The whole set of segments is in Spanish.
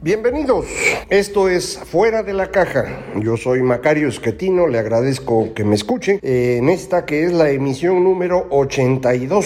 Bienvenidos, esto es Fuera de la Caja. Yo soy Macario Esquetino, le agradezco que me escuche en esta que es la emisión número 82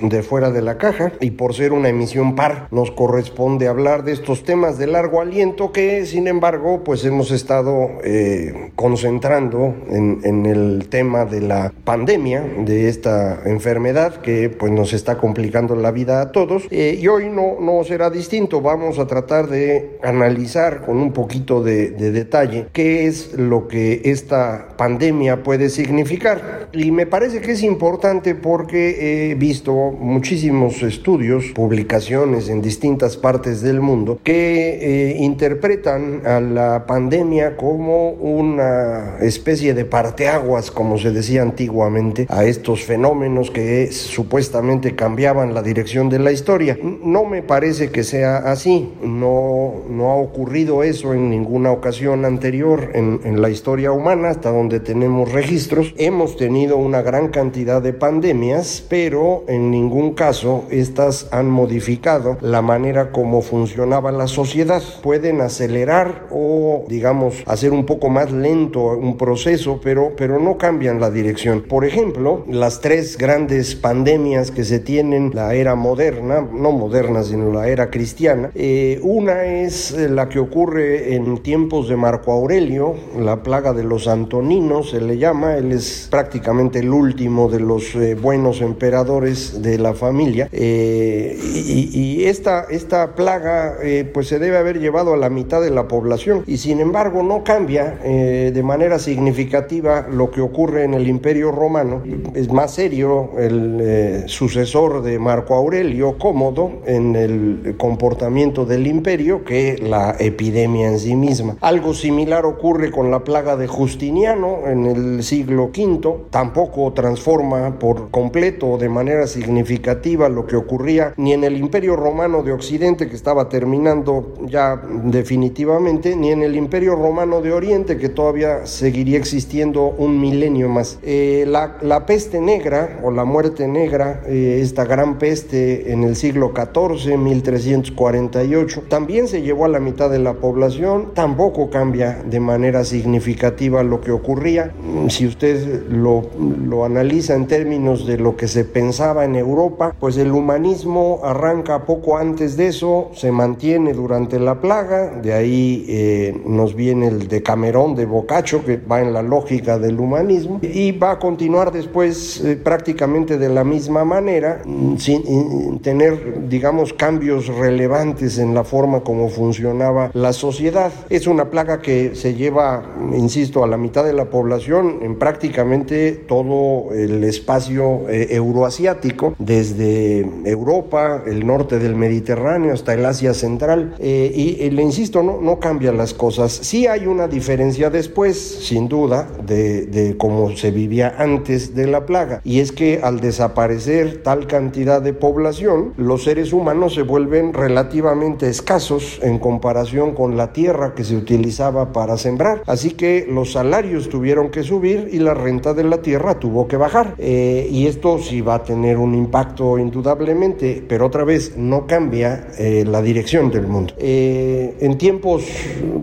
de Fuera de la Caja. Y por ser una emisión par nos corresponde hablar de estos temas de largo aliento que sin embargo pues hemos estado eh, concentrando en, el tema de la pandemia, de esta enfermedad que pues nos está complicando la vida a todos. Eh, y hoy no, no será distinto, vamos a tratar de analizar con un poquito de, de, detalle qué es lo que esta pandemia puede significar. Y me parece que es importante porque he visto muchísimos estudios, publicaciones en distintas partes del mundo que eh, interpretan a la pandemia como una especie de parteaguas, como se decía antiguamente, a estos fenómenos que supuestamente cambiaban la dirección de la historia. No me parece que sea así, no, no ha ocurrido eso en ninguna ocasión anterior en, la historia humana, hasta donde tenemos registros. Hemos tenido una gran cantidad de pandemias, pero en ningún caso estas han modificado la manera como funcionaba la sociedad. Pueden acelerar o, digamos, hacer un poco más lento un proceso, pero, pero no cambian la dirección. Por ejemplo, las tres grandes pandemias que se tienen la era moderna, no moderna, sino la era cristiana, eh, una es la que ocurre en tiempos de Marco Aurelio, la plaga de los Antoninos se le llama, él es prácticamente el último de los eh, buenos emperadores de la familia eh, y, y, esta, esta plaga eh, pues se debe haber llevado a la mitad de la población y sin embargo no cambia eh, de manera significativa lo que ocurre en el imperio romano, es más serio el eh, sucesor de Marco Aurelio, Cómodo, en el comportamiento del imperio que la epidemia en sí misma. Algo similar ocurre con la plaga de Justiniano en el siglo V. Tampoco transforma por completo o de manera significativa lo que ocurría ni en el Imperio Romano de Occidente, que estaba terminando ya definitivamente, ni en el Imperio Romano de Oriente, que todavía seguiría existiendo un milenio más. Eh, la, peste negra o la muerte negra, eh, esta gran peste en el siglo XIV, 1348, también se llevó a la mitad de la población, tampoco cambia de manera significativa lo que ocurría. Si usted lo, lo analiza en términos de lo que se pensaba en Europa, pues el humanismo arranca poco antes de eso, se mantiene durante la plaga, de ahí eh, nos viene el de Camerón de Boccaccio, que va en la lógica del humanismo, y va a continuar después eh, prácticamente de la misma manera, sin tener, digamos, cambios relevantes en la forma como funcionaba la sociedad. Es una plaga que se lleva, insisto, a la mitad de la población en prácticamente todo el espacio eh, euroasiático, desde Europa, el norte del Mediterráneo hasta el Asia Central. Eh, y, y, le insisto, no, no cambian las cosas. Sí hay una diferencia después, sin duda, de, de cómo se vivía antes de la plaga. Y es que al desaparecer tal cantidad de población, los seres humanos se vuelven relativamente escasos en comparación con la tierra que se utilizaba para sembrar. Así que los salarios tuvieron que subir y la renta de la tierra tuvo que bajar. Eh, y esto sí va a tener un impacto indudablemente, pero otra vez no cambia eh, la dirección del mundo. Eh, en tiempos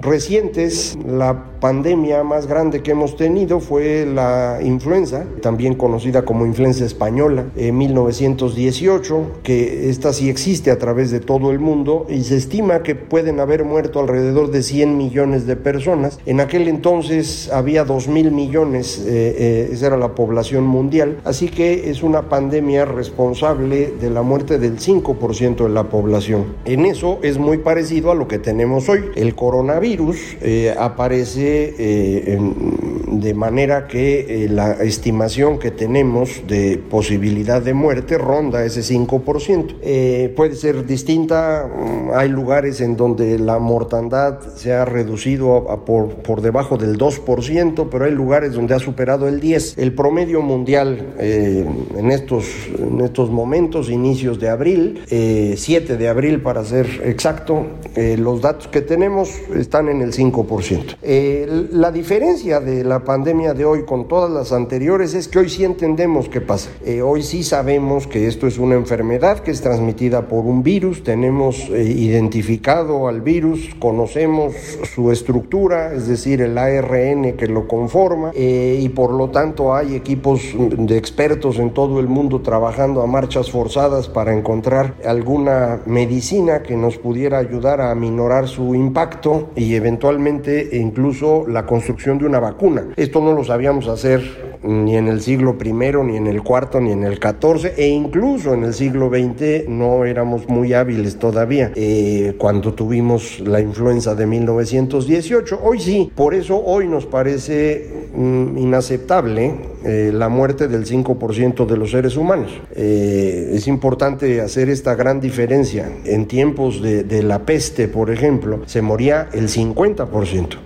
recientes, la pandemia más grande que hemos tenido fue la influenza, también conocida como influenza española, en 1918, que esta sí existe a través de todo el mundo y se estima que pueden haber muerto alrededor de 100 millones de personas. En aquel entonces había 2 mil millones, eh, eh, esa era la población mundial, así que es una pandemia responsable de la muerte del 5% de la población. En eso es muy parecido a lo que tenemos hoy. El coronavirus eh, aparece de manera que la estimación que tenemos de posibilidad de muerte ronda ese 5%. puede ser distinta, mm, hay lugares en donde la mortandad se ha reducido por, por debajo del 2%, pero hay lugares donde ha superado el 10%. El promedio mundial eh, en, estos, en estos momentos, inicios de abril, 7 eh, de abril para ser exacto, eh, los datos que tenemos están en el 5%. La diferencia de la pandemia de hoy con todas las anteriores es que hoy sí entendemos qué pasa. hoy sí sabemos que esto es una enfermedad que es transmitida por un virus, tenemos identificado al virus, conocemos su estructura, es decir, el ARN que lo conforma, eh, y por lo tanto hay equipos de expertos en todo el mundo trabajando a marchas forzadas para encontrar alguna medicina que nos pudiera ayudar a minorar su impacto y eventualmente incluso la construcción de una vacuna. Esto no lo sabíamos hacer ni en el siglo I, ni en el IV, ni en el XIV, e incluso en el siglo XX no éramos muy hábiles todavía eh, cuando tuvimos la influenza de 1918. Hoy sí, por eso hoy nos parece mm, inaceptable eh, la muerte del 5% de los seres humanos. Eh, es importante hacer esta gran diferencia. En tiempos de, de la peste, por ejemplo, se moría el 50%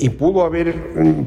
y pudo haber,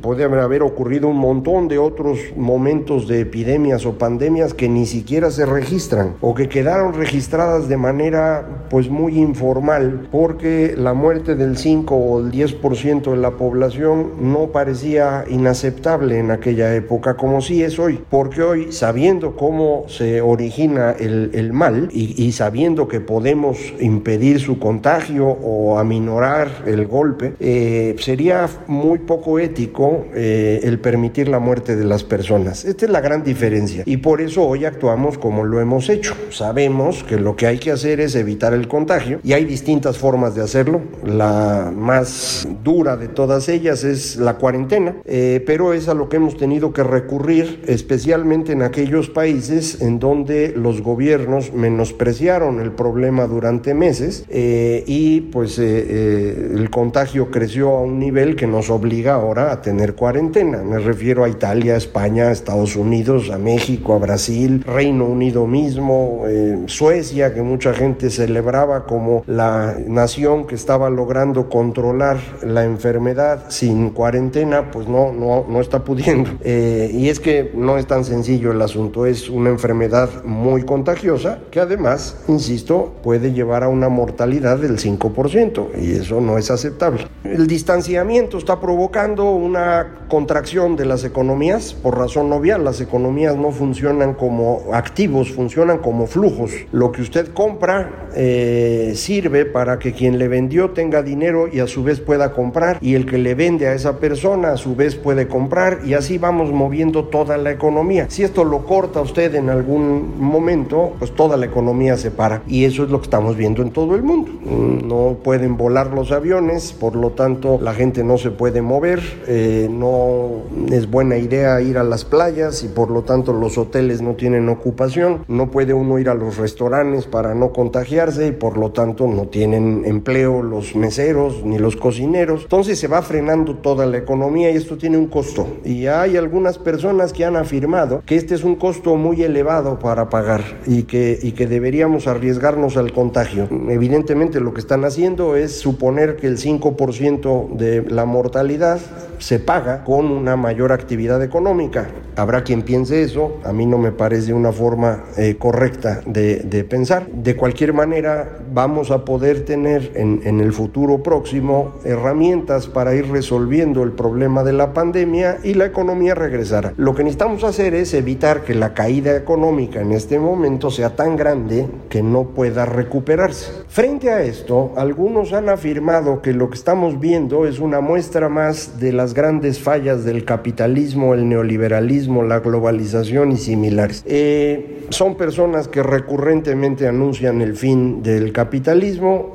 puede haber ocurrido un montón de otros momentos de epidemias o pandemias que ni siquiera se registran o que quedaron registradas de manera pues muy informal porque la muerte del 5 o el 10% de la población no parecía inaceptable en aquella época como si es hoy, porque hoy sabiendo cómo se origina el, el mal y, y, sabiendo que podemos impedir su contagio o aminorar el golpe, eh, sería muy poco ético eh, el permitir la muerte de las personas. Esta es la gran diferencia y por eso hoy actuamos como lo hemos hecho. Sabemos que lo que hay que hacer es evitar el contagio y hay distintas formas de hacerlo. La más dura de todas ellas es la cuarentena, eh, pero es a lo que hemos tenido que recurrir especialmente en aquellos países en donde los gobiernos menospreciaron el problema durante meses eh, y pues eh, el contagio creció a un nivel que nos obliga ahora a tener cuarentena. Me refiero a Italia, España, Estados Unidos, a México, a Brasil, Reino Unido mismo, eh, Suecia, que mucha gente celebraba como la nación que estaba logrando controlar la enfermedad sin cuarentena, pues no, no, no está pudiendo. Eh, y es que no es tan sencillo el asunto, es una enfermedad muy contagiosa que además, insisto, puede llevar a una mortalidad del 5% y eso no es aceptable. El distanciamiento está provocando una contracción de las economías por razón obvia, las economías no funcionan como activos, funcionan como flujos. Lo que usted compra eh, sirve para que quien le vendió tenga dinero y a su vez pueda comprar y el que le vende a esa persona a su vez puede comprar y así vamos moviendo toda la economía. Si esto lo corta usted en algún momento, pues toda la economía se para y eso es lo que estamos viendo en todo el mundo. No pueden volar los aviones, por lo tanto la gente no se puede mover, eh, no es buena idea ir a las playas y por lo tanto los hoteles no tienen ocupación, no puede uno ir a los restaurantes para no contagiarse y por lo tanto no tienen empleo los meseros ni los cocineros. Entonces se va frenando toda la economía y esto tiene un costo. Y hay algunas personas que han afirmado que este es un costo muy elevado para pagar y que, y que deberíamos arriesgarnos al contagio. Evidentemente lo que están haciendo es suponer que el 5% de la mortalidad se paga con una mayor actividad económica. Habrá quien piense eso, a mí no me parece una forma eh, correcta de, pensar. De cualquier manera, vamos a poder tener en, en el futuro próximo herramientas para ir resolviendo el problema de la pandemia y la economía regresará. Lo que necesitamos hacer es evitar que la caída económica en este momento sea tan grande que no pueda recuperarse. Frente a esto, algunos han afirmado que lo que estamos viendo es una muestra más de las grandes fallas del capitalismo, el neoliberalismo, la globalización y similares. Eh, son personas que recurrentemente anuncian el fin del capitalismo.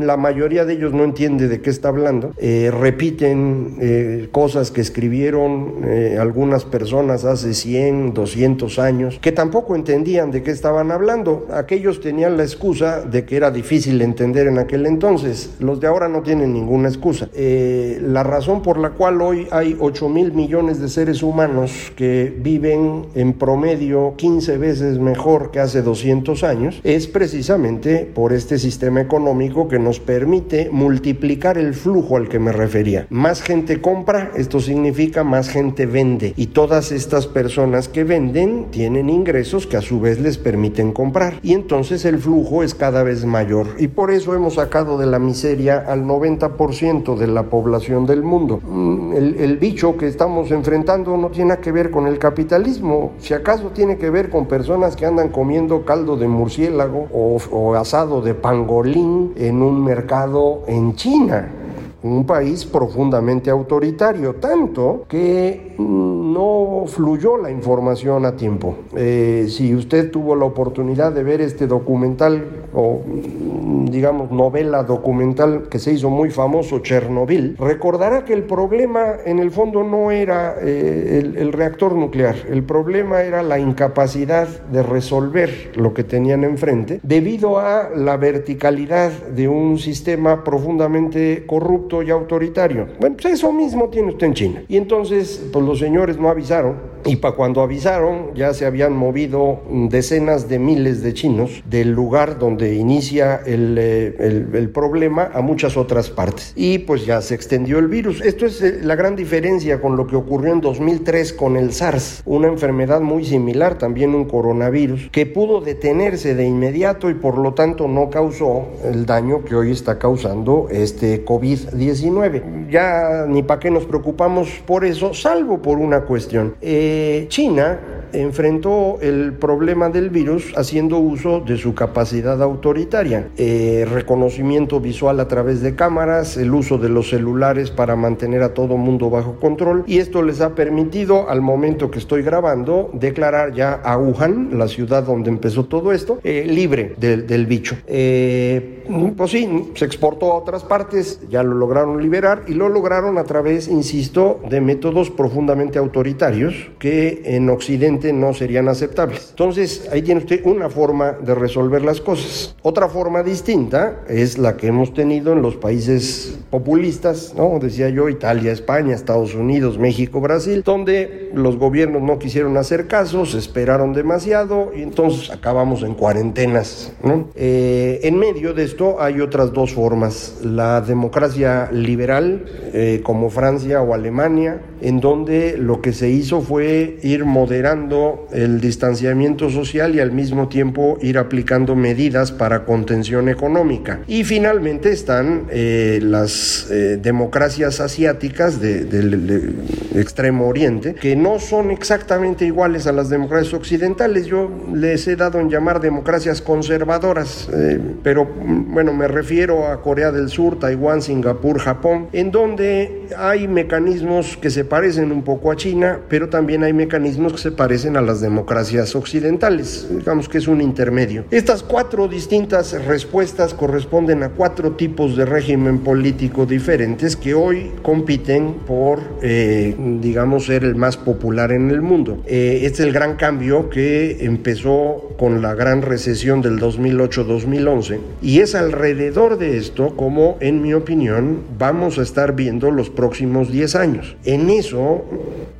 La mayoría de ellos no entiende de qué está hablando. Eh, repiten eh, cosas que escribieron algunas personas hace 100, 200 años, que tampoco entendían de qué estaban hablando. Aquellos tenían la excusa de que era difícil entender en aquel entonces. Los de ahora no tienen ninguna excusa. la razón por la cual hoy hay 8 mil millones de seres humanos que viven en promedio 15 veces mejor que hace 200 años es precisamente por este sistema económico que nos permite multiplicar el flujo al que me refería. Más gente compra, esto significa más gente vende y todas estas personas que venden tienen ingresos que a su vez les permiten comprar. Y entonces el flujo es cada vez mayor. Y por eso hemos sacado de la miseria al 90% de la población del mundo. Mm, el, bicho que estamos enfrentando no tiene que ver con el capitalismo, si acaso tiene que ver con personas que andan comiendo caldo de murciélago o, o asado de pangolín en un mercado en China un país profundamente autoritario, tanto que no fluyó la información a tiempo. Eh, si usted tuvo la oportunidad de ver este documental o digamos novela documental que se hizo muy famoso, Chernobyl, recordará que el problema en el fondo no era eh, el, el reactor nuclear, el problema era la incapacidad de resolver lo que tenían enfrente debido a la verticalidad de un sistema profundamente corrupto y autoritario. Bueno, pues eso mismo tiene usted en China. Y entonces, pues los señores no avisaron y para cuando avisaron ya se habían movido decenas de miles de chinos del lugar donde inicia el, eh, el, problema a muchas otras partes. Y pues ya se extendió el virus. Esto es eh, la gran diferencia con lo que ocurrió en 2003 con el SARS, una enfermedad muy similar, también un coronavirus, que pudo detenerse de inmediato y por lo tanto no causó el daño que hoy está causando este COVID-19. Ya ni para qué nos preocupamos por eso, salvo por una cuestión. Eh, eh, China enfrentó el problema del virus haciendo uso de su capacidad autoritaria, eh, reconocimiento visual a través de cámaras, el uso de los celulares para mantener a todo mundo bajo control y esto les ha permitido al momento que estoy grabando declarar ya a Wuhan, la ciudad donde empezó todo esto, eh, libre del bicho. pues sí, se exportó a otras partes, ya lo lograron liberar y lo lograron a través, insisto, de métodos profundamente autoritarios que en Occidente no serían aceptables. Entonces, ahí tiene usted una forma de resolver las cosas. Otra forma distinta es la que hemos tenido en los países populistas, ¿no? Decía yo, Italia, España, Estados Unidos, México, Brasil, donde los gobiernos no quisieron hacer casos, esperaron demasiado y entonces acabamos en cuarentenas, ¿no? Eh, en medio de esto hay otras dos formas. La democracia liberal, eh, como Francia o Alemania, en donde lo que se hizo fue ir moderando el distanciamiento social y al mismo tiempo ir aplicando medidas para contención económica. Y finalmente están eh, las eh, democracias asiáticas del extremo oriente, que no son exactamente iguales a las democracias occidentales. Yo les he dado en llamar democracias conservadoras, eh, pero mm, bueno, me refiero a Corea del Sur, Taiwán, Singapur, Japón, en donde hay mecanismos que se parecen un poco a China, pero también hay mecanismos que se parecen a las democracias occidentales, digamos que es un intermedio. Estas cuatro distintas respuestas corresponden a cuatro tipos de régimen político diferentes que hoy compiten por, eh, digamos, ser el más popular en el mundo. Eh, este es el gran cambio que empezó con la gran recesión del 2008-2011 y es alrededor de esto como, en mi opinión, vamos a estar viendo los próximos 10 años. En eso,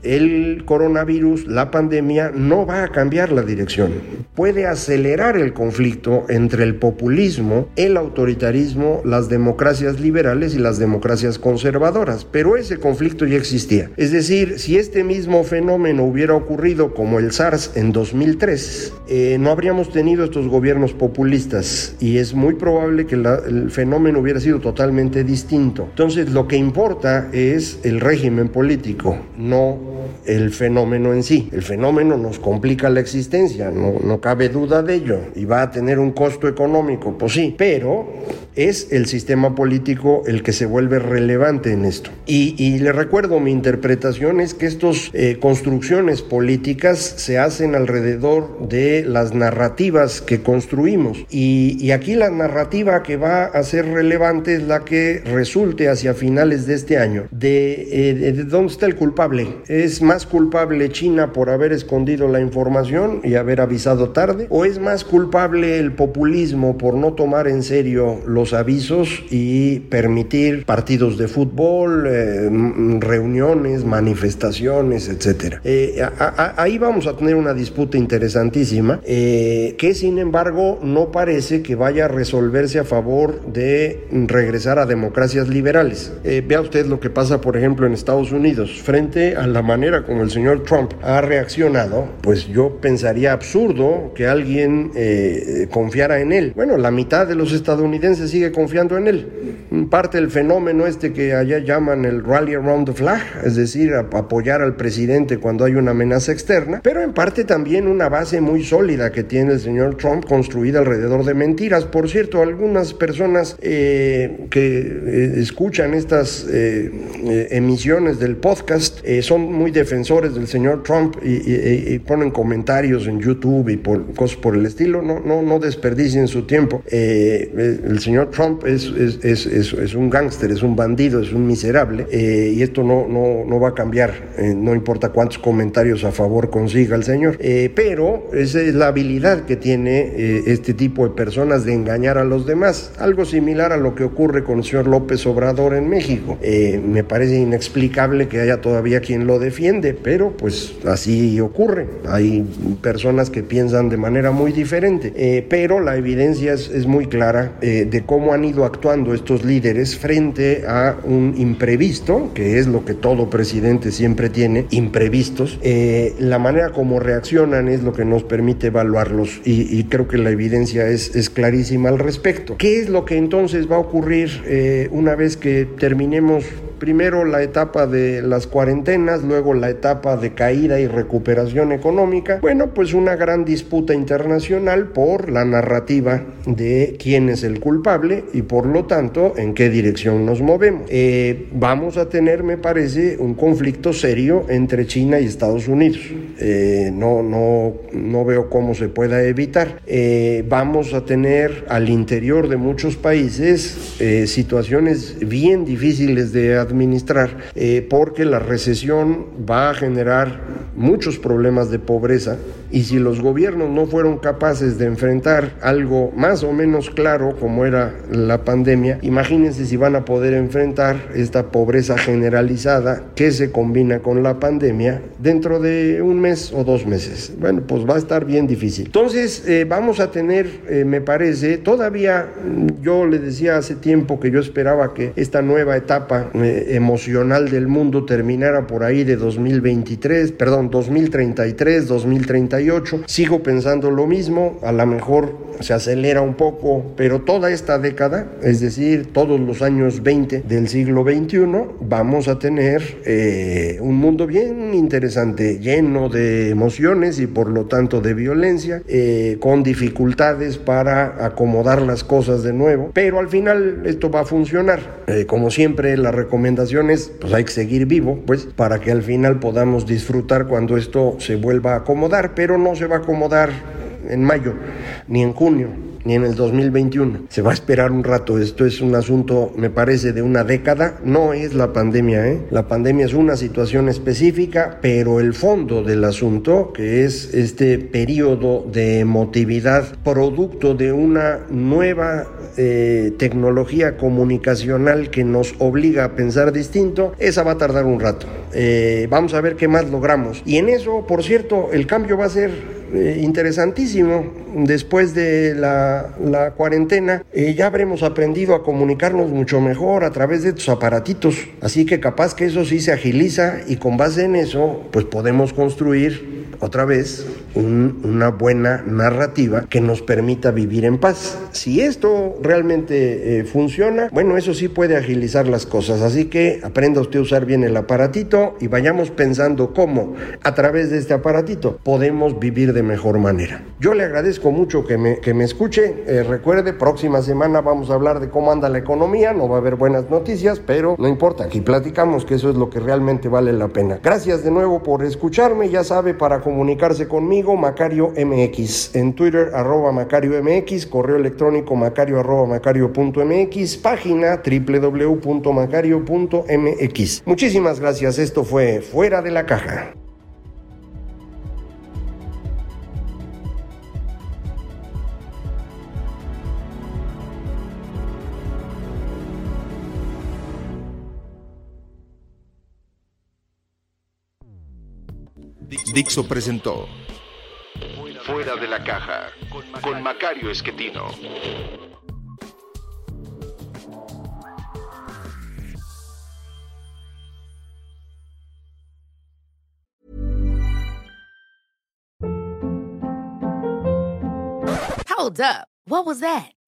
el coronavirus coronavirus, la pandemia, no va a cambiar la dirección. Puede acelerar el conflicto entre el populismo, el autoritarismo, las democracias liberales y las democracias conservadoras, pero ese conflicto ya existía. Es decir, si este mismo fenómeno hubiera ocurrido como el SARS en 2003, eh, no habríamos tenido estos gobiernos populistas y es muy probable que el fenómeno hubiera sido totalmente distinto. Entonces, lo que importa es el régimen político, no el fenómeno en sí. El fenómeno nos complica la existencia, no, no cabe duda de ello, y va a tener un costo económico, pues sí, pero es el sistema político el que se vuelve relevante en esto. Y, le recuerdo, mi interpretación es que estas eh, construcciones políticas se hacen alrededor de las narrativas que construimos. Y, aquí la narrativa que va a ser relevante es la que resulte hacia finales de este año. De, eh, de dónde está el culpable. ¿Es más culpable China por haber escondido la información y haber avisado tarde? ¿O es más culpable el populismo por no tomar en serio los avisos y permitir partidos de fútbol, eh, reuniones, manifestaciones, etcétera. Eh, ahí vamos a tener una disputa interesantísima eh, que sin embargo no parece que vaya a resolverse a favor de regresar a democracias liberales. vea usted lo que pasa, por ejemplo, en Estados Unidos frente a la manera como el señor Trump ha reaccionado. Pues yo pensaría absurdo que alguien confiara en él. Bueno, la mitad de los estadounidenses sigue confiando en él. Parte del fenómeno este que allá llaman el rally around the flag, es decir, apoyar al presidente cuando hay una amenaza externa, pero en parte también una base muy sólida que tiene el señor Trump construida alrededor de mentiras. Por cierto, algunas personas eh, que eh, escuchan estas eh, emisiones del podcast son muy defensores del señor Trump y, ponen comentarios en YouTube y por, cosas por el estilo. No, no, no desperdicien su tiempo. el señor Trump es, es, es, es un gángster, es un bandido, es un miserable, eh, y esto no, no, no, va a cambiar, eh, no importa cuántos comentarios a favor consiga el señor. Eh, pero esa es la habilidad que tiene este tipo de personas de engañar a los demás, algo similar a lo que ocurre con el señor López Obrador en México. me parece inexplicable que haya todavía quien lo defiende, pero pues así ocurre. Hay personas que piensan de manera muy diferente, pero la evidencia es muy clara de cómo han ido actuando estos líderes frente a un imprevisto, que es lo que todo presidente siempre tiene, imprevistos. Eh, la manera como reaccionan es lo que nos permite evaluarlos y, creo que la evidencia es, es, clarísima al respecto. ¿Qué es lo que entonces va a ocurrir eh, una vez que terminemos primero la etapa de las cuarentenas, luego la etapa de caída y recuperación económica. Bueno, pues una gran disputa internacional por la narrativa de quién es el culpable y por lo tanto en qué dirección nos movemos. Eh, vamos a tener, me parece, un conflicto serio entre China y Estados Unidos. Eh, no, no, no veo cómo se pueda evitar. Eh, vamos a tener al interior de muchos países situaciones bien difíciles de administrar eh, porque la recesión va a generar muchos problemas de pobreza y si los gobiernos no fueron capaces de enfrentar algo más o menos claro como era la pandemia, imagínense si van a poder enfrentar esta pobreza generalizada que se combina con la pandemia dentro de un mes o dos meses. Bueno, pues va a estar bien difícil. Entonces eh, vamos a tener, eh, me parece, todavía yo le decía hace tiempo que yo esperaba que esta nueva etapa emocional del mundo terminara por ahí de 2023, perdón, 2033, 2038. Sigo pensando lo mismo, a lo mejor se acelera un poco, pero toda esta década, es decir, todos los años 20 del siglo XXI, vamos a tener eh, un mundo bien interesante, lleno de emociones y por lo tanto de violencia, eh, con dificultades para acomodar las cosas de nuevo, pero al final esto va a funcionar. Eh, como siempre, la recomendación es, pues hay que seguir vivo, pues, para que al final podamos disfrutar cuando esto se vuelva a acomodar, pero no se va a acomodar en mayo ni en junio ni en el 2021. Se va a esperar un rato. Esto es un asunto, me parece, de una década. No es la pandemia, ¿eh? La pandemia es una situación específica, pero el fondo del asunto, que es este periodo de emotividad producto de una nueva eh, tecnología comunicacional que nos obliga a pensar distinto, esa va a tardar un rato. Eh, vamos a ver qué más logramos. Y en eso, por cierto, el cambio va a ser eh, interesantísimo. Después de la, cuarentena, ya habremos aprendido a comunicarnos mucho mejor a través de estos aparatitos. Así que capaz que eso sí se agiliza y con base en eso, pues podemos construir otra vez una buena narrativa que nos permita vivir en paz. Si esto realmente eh, funciona, bueno, eso sí puede agilizar las cosas. Así que aprenda usted a usar bien el aparatito y vayamos pensando cómo a través de este aparatito podemos vivir de mejor manera. Yo le agradezco mucho que me, que me escuche. Eh, recuerde, próxima semana vamos a hablar de cómo anda la economía. No va a haber buenas noticias, pero no importa. Aquí platicamos que eso es lo que realmente vale la pena. Gracias de nuevo por escucharme. Ya sabe, para comunicarse conmigo, Macario MX. En Twitter, arroba Macario MX, correo electrónico macario arroba macario.mx, página www.macario.mx. Muchísimas gracias. Esto fue Fuera de la Caja. Dixo presentó Fuera de la caja con Macario Esquetino. Hold up. What was that?